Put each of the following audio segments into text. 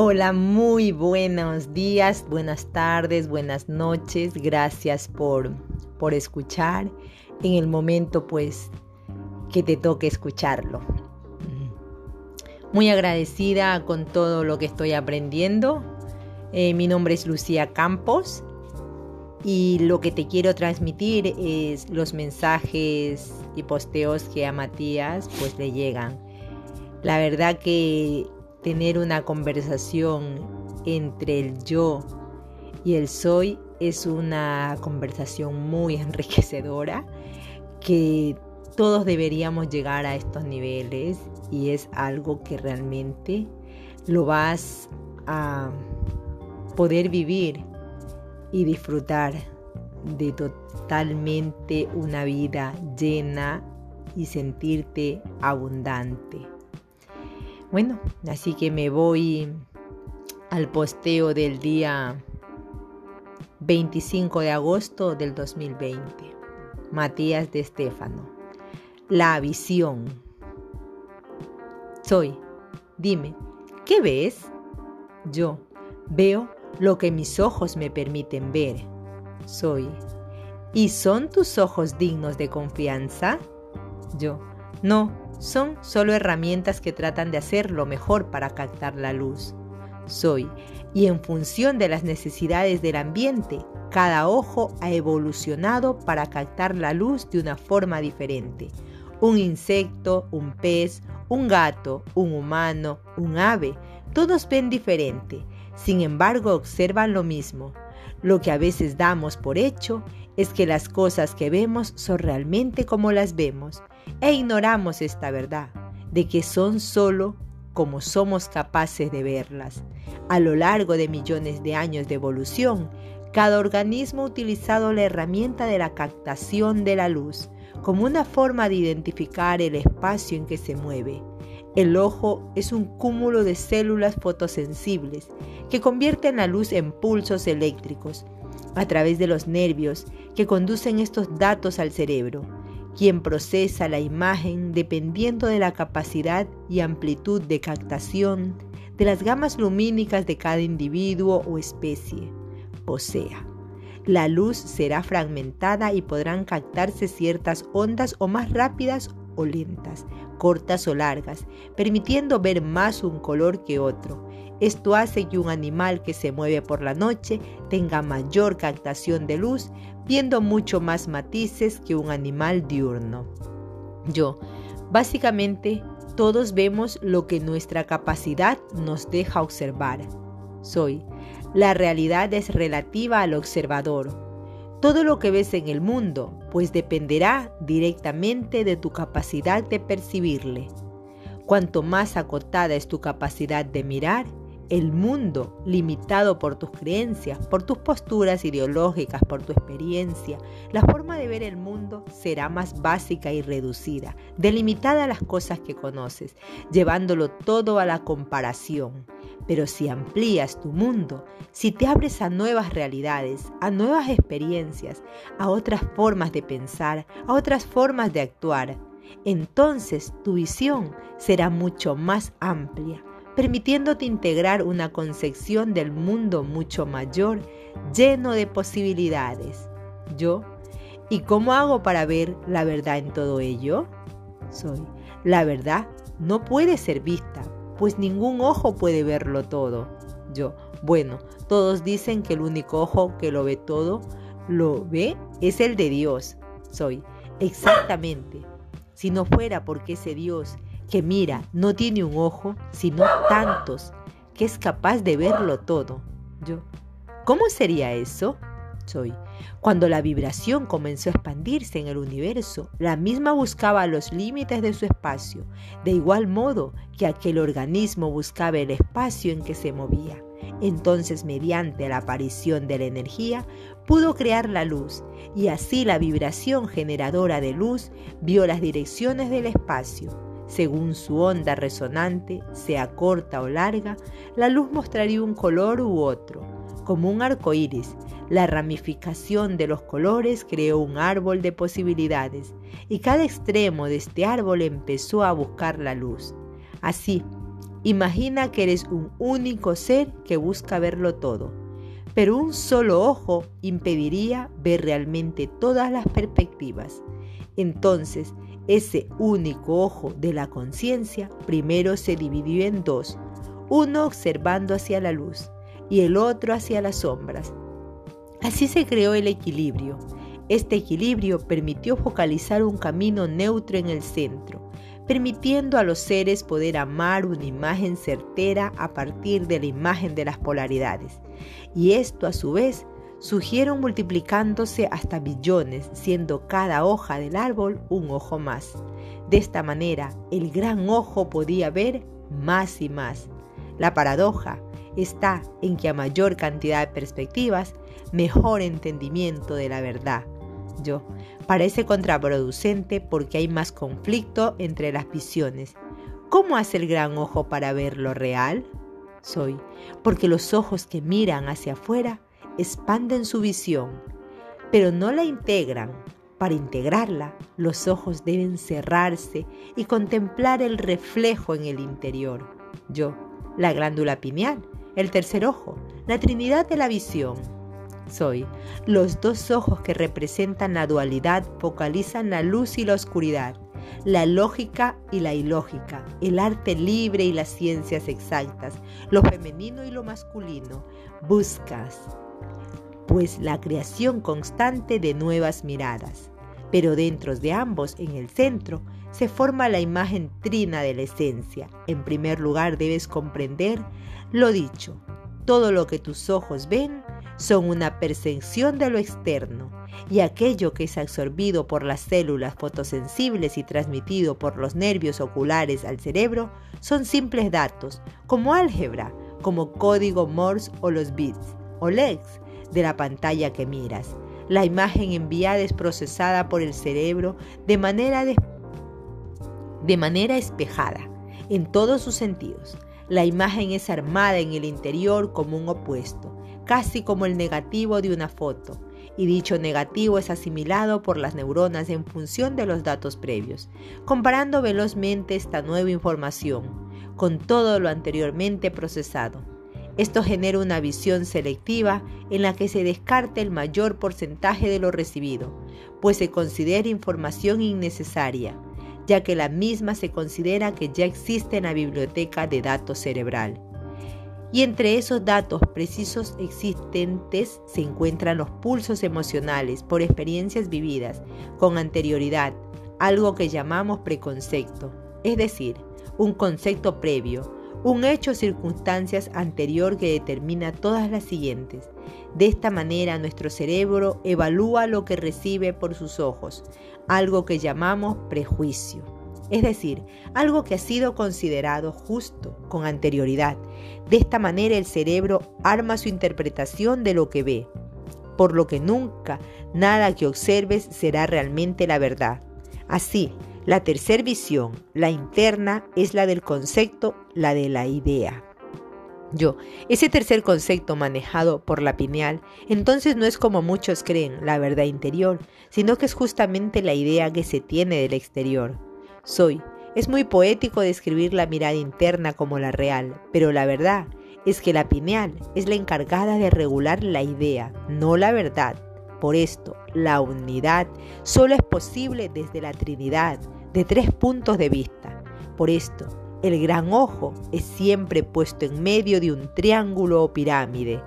Hola, muy buenos días, buenas tardes, buenas noches. Gracias por, por escuchar en el momento pues que te toque escucharlo. Muy agradecida con todo lo que estoy aprendiendo. Eh, mi nombre es Lucía Campos y lo que te quiero transmitir es los mensajes y posteos que a Matías pues le llegan. La verdad que tener una conversación entre el yo y el soy es una conversación muy enriquecedora que todos deberíamos llegar a estos niveles y es algo que realmente lo vas a poder vivir y disfrutar de totalmente una vida llena y sentirte abundante. Bueno, así que me voy al posteo del día 25 de agosto del 2020. Matías de Estéfano. La visión. Soy. Dime, ¿qué ves? Yo veo lo que mis ojos me permiten ver. Soy. ¿Y son tus ojos dignos de confianza? Yo. No, son solo herramientas que tratan de hacer lo mejor para captar la luz. Soy, y en función de las necesidades del ambiente, cada ojo ha evolucionado para captar la luz de una forma diferente. Un insecto, un pez, un gato, un humano, un ave, todos ven diferente. Sin embargo, observan lo mismo. Lo que a veces damos por hecho es que las cosas que vemos son realmente como las vemos e ignoramos esta verdad de que son solo como somos capaces de verlas. A lo largo de millones de años de evolución, cada organismo ha utilizado la herramienta de la captación de la luz como una forma de identificar el espacio en que se mueve. El ojo es un cúmulo de células fotosensibles que convierten la luz en pulsos eléctricos a través de los nervios que conducen estos datos al cerebro quien procesa la imagen dependiendo de la capacidad y amplitud de captación de las gamas lumínicas de cada individuo o especie. O sea, la luz será fragmentada y podrán captarse ciertas ondas o más rápidas o lentas, cortas o largas, permitiendo ver más un color que otro. Esto hace que un animal que se mueve por la noche tenga mayor captación de luz, viendo mucho más matices que un animal diurno. Yo, básicamente, todos vemos lo que nuestra capacidad nos deja observar. Soy. La realidad es relativa al observador. Todo lo que ves en el mundo, pues dependerá directamente de tu capacidad de percibirle. Cuanto más acotada es tu capacidad de mirar, el mundo, limitado por tus creencias, por tus posturas ideológicas, por tu experiencia, la forma de ver el mundo será más básica y reducida, delimitada a las cosas que conoces, llevándolo todo a la comparación. Pero si amplías tu mundo, si te abres a nuevas realidades, a nuevas experiencias, a otras formas de pensar, a otras formas de actuar, entonces tu visión será mucho más amplia permitiéndote integrar una concepción del mundo mucho mayor, lleno de posibilidades. Yo, ¿y cómo hago para ver la verdad en todo ello? Soy, la verdad no puede ser vista, pues ningún ojo puede verlo todo. Yo, bueno, todos dicen que el único ojo que lo ve todo, lo ve, es el de Dios. Soy, exactamente. Si no fuera porque ese Dios que mira, no tiene un ojo, sino tantos, que es capaz de verlo todo. Yo, ¿cómo sería eso? Soy. Cuando la vibración comenzó a expandirse en el universo, la misma buscaba los límites de su espacio, de igual modo que aquel organismo buscaba el espacio en que se movía. Entonces, mediante la aparición de la energía, pudo crear la luz, y así la vibración generadora de luz vio las direcciones del espacio según su onda resonante, sea corta o larga, la luz mostraría un color u otro, como un arco iris. La ramificación de los colores creó un árbol de posibilidades, y cada extremo de este árbol empezó a buscar la luz. Así, Imagina que eres un único ser que busca verlo todo, pero un solo ojo impediría ver realmente todas las perspectivas. Entonces, ese único ojo de la conciencia primero se dividió en dos, uno observando hacia la luz y el otro hacia las sombras. Así se creó el equilibrio. Este equilibrio permitió focalizar un camino neutro en el centro, permitiendo a los seres poder amar una imagen certera a partir de la imagen de las polaridades. Y esto a su vez surgieron multiplicándose hasta billones, siendo cada hoja del árbol un ojo más. De esta manera, el gran ojo podía ver más y más. La paradoja está en que a mayor cantidad de perspectivas, mejor entendimiento de la verdad. Yo, Parece contraproducente porque hay más conflicto entre las visiones. ¿Cómo hace el gran ojo para ver lo real? Soy, porque los ojos que miran hacia afuera expanden su visión, pero no la integran. Para integrarla, los ojos deben cerrarse y contemplar el reflejo en el interior. Yo, la glándula pineal, el tercer ojo, la trinidad de la visión soy. Los dos ojos que representan la dualidad focalizan la luz y la oscuridad, la lógica y la ilógica, el arte libre y las ciencias exactas, lo femenino y lo masculino. Buscas, pues, la creación constante de nuevas miradas. Pero dentro de ambos, en el centro, se forma la imagen trina de la esencia. En primer lugar, debes comprender lo dicho. Todo lo que tus ojos ven son una percepción de lo externo y aquello que es absorbido por las células fotosensibles y transmitido por los nervios oculares al cerebro son simples datos, como álgebra, como código Morse o los bits o LEDs de la pantalla que miras. La imagen enviada es procesada por el cerebro de manera, de manera espejada en todos sus sentidos. La imagen es armada en el interior como un opuesto casi como el negativo de una foto, y dicho negativo es asimilado por las neuronas en función de los datos previos, comparando velozmente esta nueva información con todo lo anteriormente procesado. Esto genera una visión selectiva en la que se descarta el mayor porcentaje de lo recibido, pues se considera información innecesaria, ya que la misma se considera que ya existe en la biblioteca de datos cerebral. Y entre esos datos precisos existentes se encuentran los pulsos emocionales por experiencias vividas con anterioridad, algo que llamamos preconcepto, es decir, un concepto previo, un hecho o circunstancias anterior que determina todas las siguientes. De esta manera nuestro cerebro evalúa lo que recibe por sus ojos, algo que llamamos prejuicio es decir, algo que ha sido considerado justo con anterioridad. De esta manera el cerebro arma su interpretación de lo que ve, por lo que nunca nada que observes será realmente la verdad. Así, la tercera visión, la interna, es la del concepto, la de la idea. Yo, ese tercer concepto manejado por la pineal, entonces no es como muchos creen, la verdad interior, sino que es justamente la idea que se tiene del exterior soy. Es muy poético describir la mirada interna como la real, pero la verdad es que la pineal es la encargada de regular la idea, no la verdad. Por esto, la unidad solo es posible desde la Trinidad, de tres puntos de vista. Por esto, el gran ojo es siempre puesto en medio de un triángulo o pirámide.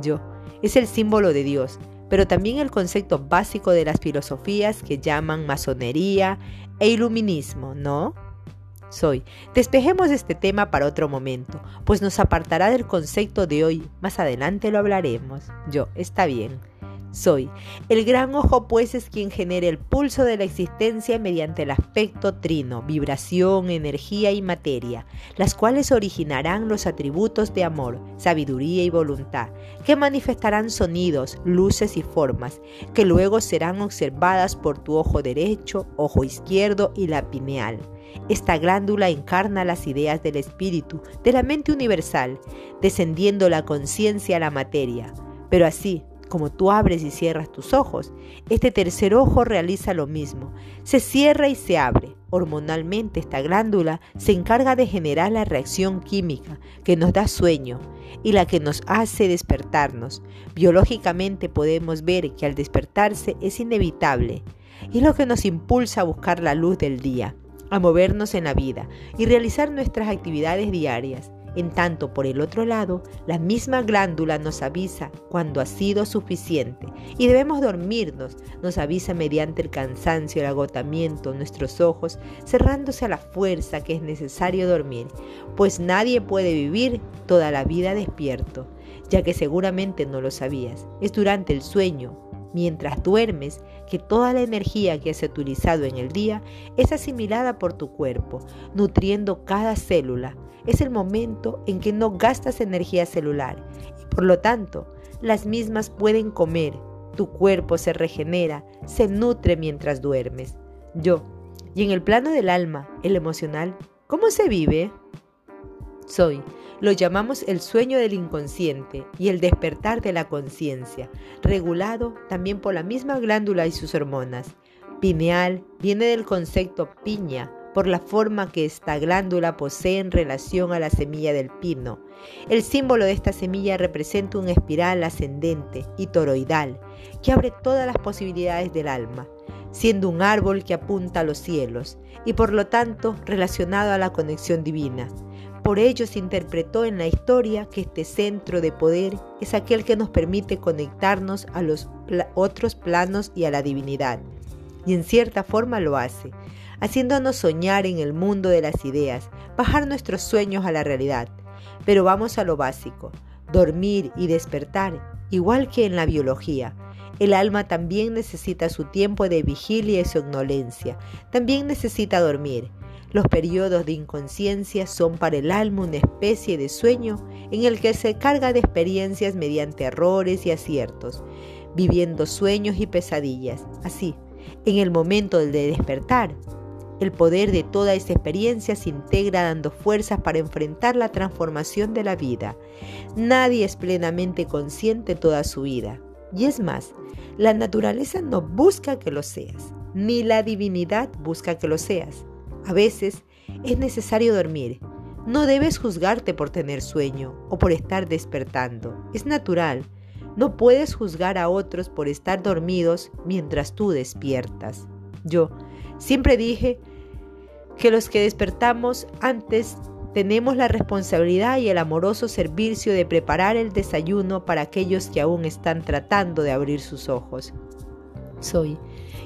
Yo es el símbolo de Dios, pero también el concepto básico de las filosofías que llaman masonería e iluminismo, ¿no? Soy. Despejemos este tema para otro momento, pues nos apartará del concepto de hoy. Más adelante lo hablaremos. Yo, está bien soy. El gran ojo pues es quien genera el pulso de la existencia mediante el aspecto trino, vibración, energía y materia, las cuales originarán los atributos de amor, sabiduría y voluntad, que manifestarán sonidos, luces y formas, que luego serán observadas por tu ojo derecho, ojo izquierdo y la pineal. Esta glándula encarna las ideas del espíritu, de la mente universal, descendiendo la conciencia a la materia. Pero así, como tú abres y cierras tus ojos, este tercer ojo realiza lo mismo. Se cierra y se abre, Hormonalmente esta glándula se encarga de generar la reacción química que nos da sueño y la que nos hace despertarnos. Biológicamente podemos ver que al despertarse es inevitable y es lo que nos impulsa a buscar la luz del día, a movernos en la vida y realizar nuestras actividades diarias. En tanto, por el otro lado, la misma glándula nos avisa cuando ha sido suficiente y debemos dormirnos. Nos avisa mediante el cansancio, el agotamiento, nuestros ojos cerrándose a la fuerza que es necesario dormir, pues nadie puede vivir toda la vida despierto, ya que seguramente no lo sabías. Es durante el sueño mientras duermes que toda la energía que has utilizado en el día es asimilada por tu cuerpo, nutriendo cada célula. Es el momento en que no gastas energía celular y por lo tanto las mismas pueden comer. Tu cuerpo se regenera, se nutre mientras duermes. Yo. Y en el plano del alma, el emocional, ¿cómo se vive? Soy lo llamamos el sueño del inconsciente y el despertar de la conciencia, regulado también por la misma glándula y sus hormonas. Pineal viene del concepto piña, por la forma que esta glándula posee en relación a la semilla del pino. El símbolo de esta semilla representa un espiral ascendente y toroidal que abre todas las posibilidades del alma, siendo un árbol que apunta a los cielos y por lo tanto relacionado a la conexión divina. Por ello se interpretó en la historia que este centro de poder es aquel que nos permite conectarnos a los otros planos y a la divinidad. Y en cierta forma lo hace, haciéndonos soñar en el mundo de las ideas, bajar nuestros sueños a la realidad. Pero vamos a lo básico, dormir y despertar, igual que en la biología. El alma también necesita su tiempo de vigilia y somnolencia, también necesita dormir. Los periodos de inconsciencia son para el alma una especie de sueño en el que se carga de experiencias mediante errores y aciertos, viviendo sueños y pesadillas. Así, en el momento del despertar, el poder de toda esa experiencia se integra dando fuerzas para enfrentar la transformación de la vida. Nadie es plenamente consciente toda su vida. Y es más, la naturaleza no busca que lo seas, ni la divinidad busca que lo seas. A veces es necesario dormir. No debes juzgarte por tener sueño o por estar despertando. Es natural. No puedes juzgar a otros por estar dormidos mientras tú despiertas. Yo siempre dije que los que despertamos antes tenemos la responsabilidad y el amoroso servicio de preparar el desayuno para aquellos que aún están tratando de abrir sus ojos. Soy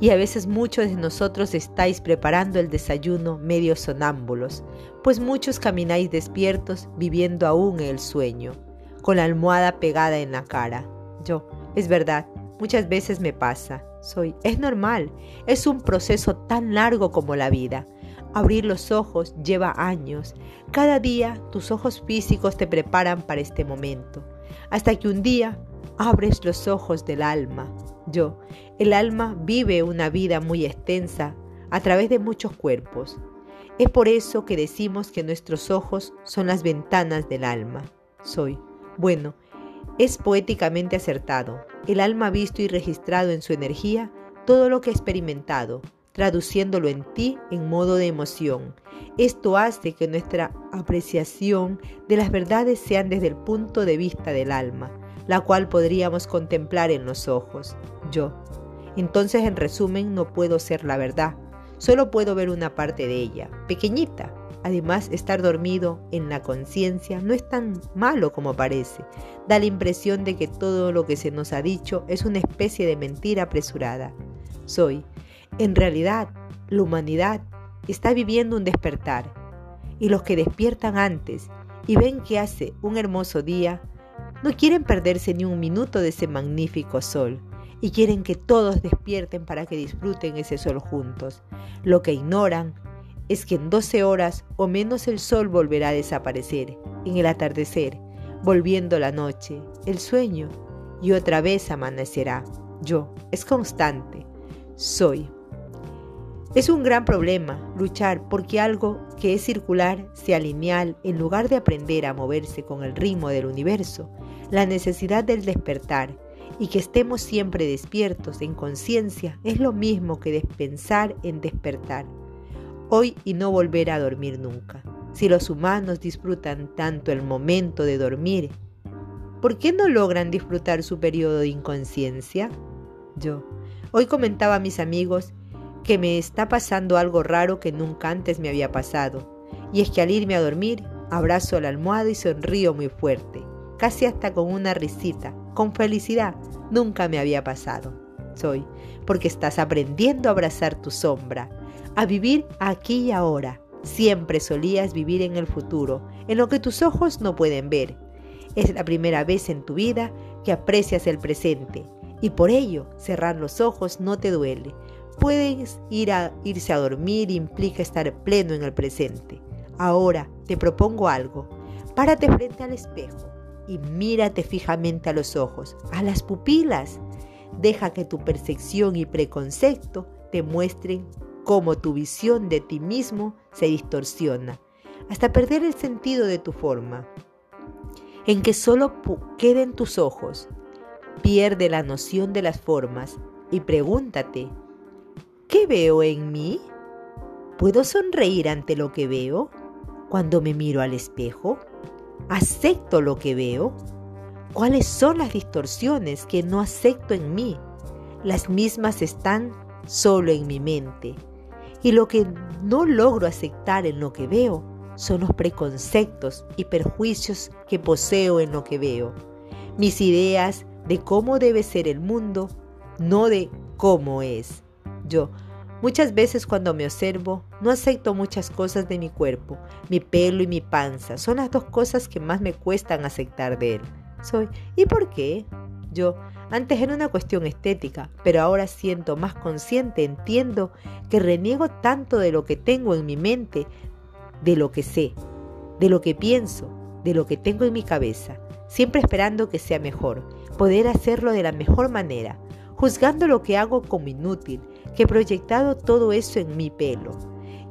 y a veces muchos de nosotros estáis preparando el desayuno medio sonámbulos, pues muchos camináis despiertos viviendo aún el sueño, con la almohada pegada en la cara. Yo, es verdad, muchas veces me pasa. Soy, es normal, es un proceso tan largo como la vida. Abrir los ojos lleva años. Cada día tus ojos físicos te preparan para este momento, hasta que un día abres los ojos del alma. Yo, el alma vive una vida muy extensa a través de muchos cuerpos. Es por eso que decimos que nuestros ojos son las ventanas del alma. Soy. Bueno, es poéticamente acertado. El alma ha visto y registrado en su energía todo lo que ha experimentado, traduciéndolo en ti en modo de emoción. Esto hace que nuestra apreciación de las verdades sean desde el punto de vista del alma la cual podríamos contemplar en los ojos, yo. Entonces, en resumen, no puedo ser la verdad, solo puedo ver una parte de ella, pequeñita. Además, estar dormido en la conciencia no es tan malo como parece. Da la impresión de que todo lo que se nos ha dicho es una especie de mentira apresurada. Soy. En realidad, la humanidad está viviendo un despertar. Y los que despiertan antes y ven que hace un hermoso día, no quieren perderse ni un minuto de ese magnífico sol y quieren que todos despierten para que disfruten ese sol juntos. Lo que ignoran es que en 12 horas o menos el sol volverá a desaparecer en el atardecer, volviendo la noche, el sueño, y otra vez amanecerá. Yo, es constante, soy. Es un gran problema luchar porque algo que es circular sea lineal en lugar de aprender a moverse con el ritmo del universo, la necesidad del despertar y que estemos siempre despiertos en conciencia es lo mismo que despensar en despertar. hoy y no volver a dormir nunca. Si los humanos disfrutan tanto el momento de dormir, ¿por qué no logran disfrutar su periodo de inconsciencia? Yo, hoy comentaba a mis amigos que me está pasando algo raro que nunca antes me había pasado, y es que al irme a dormir, abrazo la almohada y sonrío muy fuerte, casi hasta con una risita, con felicidad, nunca me había pasado. Soy, porque estás aprendiendo a abrazar tu sombra, a vivir aquí y ahora. Siempre solías vivir en el futuro, en lo que tus ojos no pueden ver. Es la primera vez en tu vida que aprecias el presente y por ello cerrar los ojos no te duele. Puedes ir a irse a dormir implica estar pleno en el presente. Ahora te propongo algo. Párate frente al espejo y mírate fijamente a los ojos, a las pupilas. Deja que tu percepción y preconcepto te muestren cómo tu visión de ti mismo se distorsiona, hasta perder el sentido de tu forma, en que solo queden tus ojos. Pierde la noción de las formas y pregúntate, ¿qué veo en mí? ¿Puedo sonreír ante lo que veo? Cuando me miro al espejo, ¿acepto lo que veo? ¿Cuáles son las distorsiones que no acepto en mí? Las mismas están solo en mi mente. Y lo que no logro aceptar en lo que veo son los preconceptos y perjuicios que poseo en lo que veo. Mis ideas de cómo debe ser el mundo, no de cómo es. Yo, muchas veces cuando me observo, no acepto muchas cosas de mi cuerpo. Mi pelo y mi panza son las dos cosas que más me cuestan aceptar de él. Soy, ¿y por qué? Yo, antes era una cuestión estética, pero ahora siento más consciente, entiendo que reniego tanto de lo que tengo en mi mente, de lo que sé, de lo que pienso, de lo que tengo en mi cabeza, siempre esperando que sea mejor, poder hacerlo de la mejor manera, juzgando lo que hago como inútil, que he proyectado todo eso en mi pelo.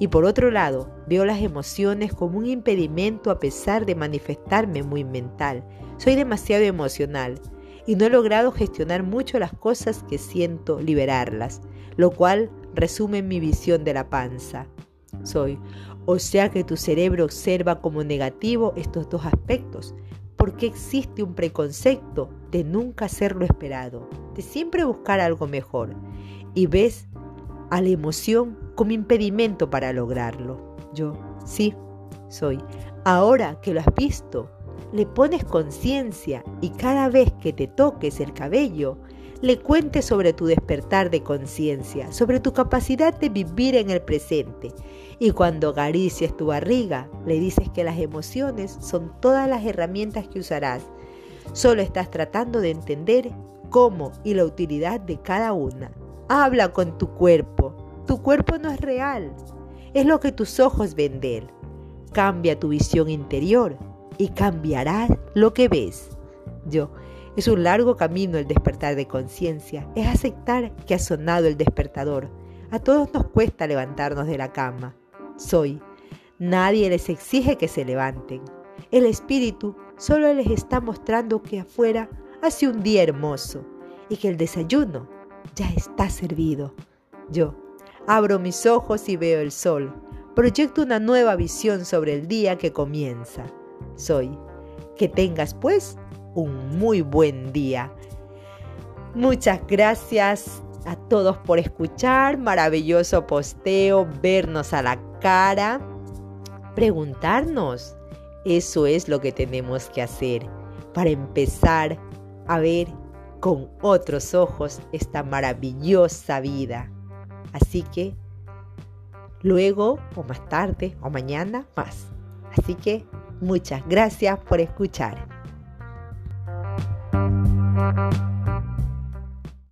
Y por otro lado, veo las emociones como un impedimento a pesar de manifestarme muy mental. Soy demasiado emocional y no he logrado gestionar mucho las cosas que siento liberarlas, lo cual resume mi visión de la panza. Soy, o sea que tu cerebro observa como negativo estos dos aspectos, porque existe un preconcepto de nunca hacer lo esperado, de siempre buscar algo mejor, y ves a la emoción como impedimento para lograrlo. Yo, sí, soy. Ahora que lo has visto, le pones conciencia y cada vez que te toques el cabello, le cuentes sobre tu despertar de conciencia, sobre tu capacidad de vivir en el presente. Y cuando acaricias tu barriga, le dices que las emociones son todas las herramientas que usarás. Solo estás tratando de entender cómo y la utilidad de cada una. Habla con tu cuerpo. Tu cuerpo no es real. Es lo que tus ojos ven de él. Cambia tu visión interior y cambiarás lo que ves. Yo, es un largo camino el despertar de conciencia, es aceptar que ha sonado el despertador. A todos nos cuesta levantarnos de la cama. Soy. Nadie les exige que se levanten. El espíritu solo les está mostrando que afuera hace un día hermoso y que el desayuno ya está servido. Yo abro mis ojos y veo el sol. Proyecto una nueva visión sobre el día que comienza soy. Que tengas pues un muy buen día. Muchas gracias a todos por escuchar, maravilloso posteo, vernos a la cara, preguntarnos. Eso es lo que tenemos que hacer para empezar a ver con otros ojos esta maravillosa vida. Así que luego o más tarde o mañana más. Así que Muchas gracias por escuchar. Thank you.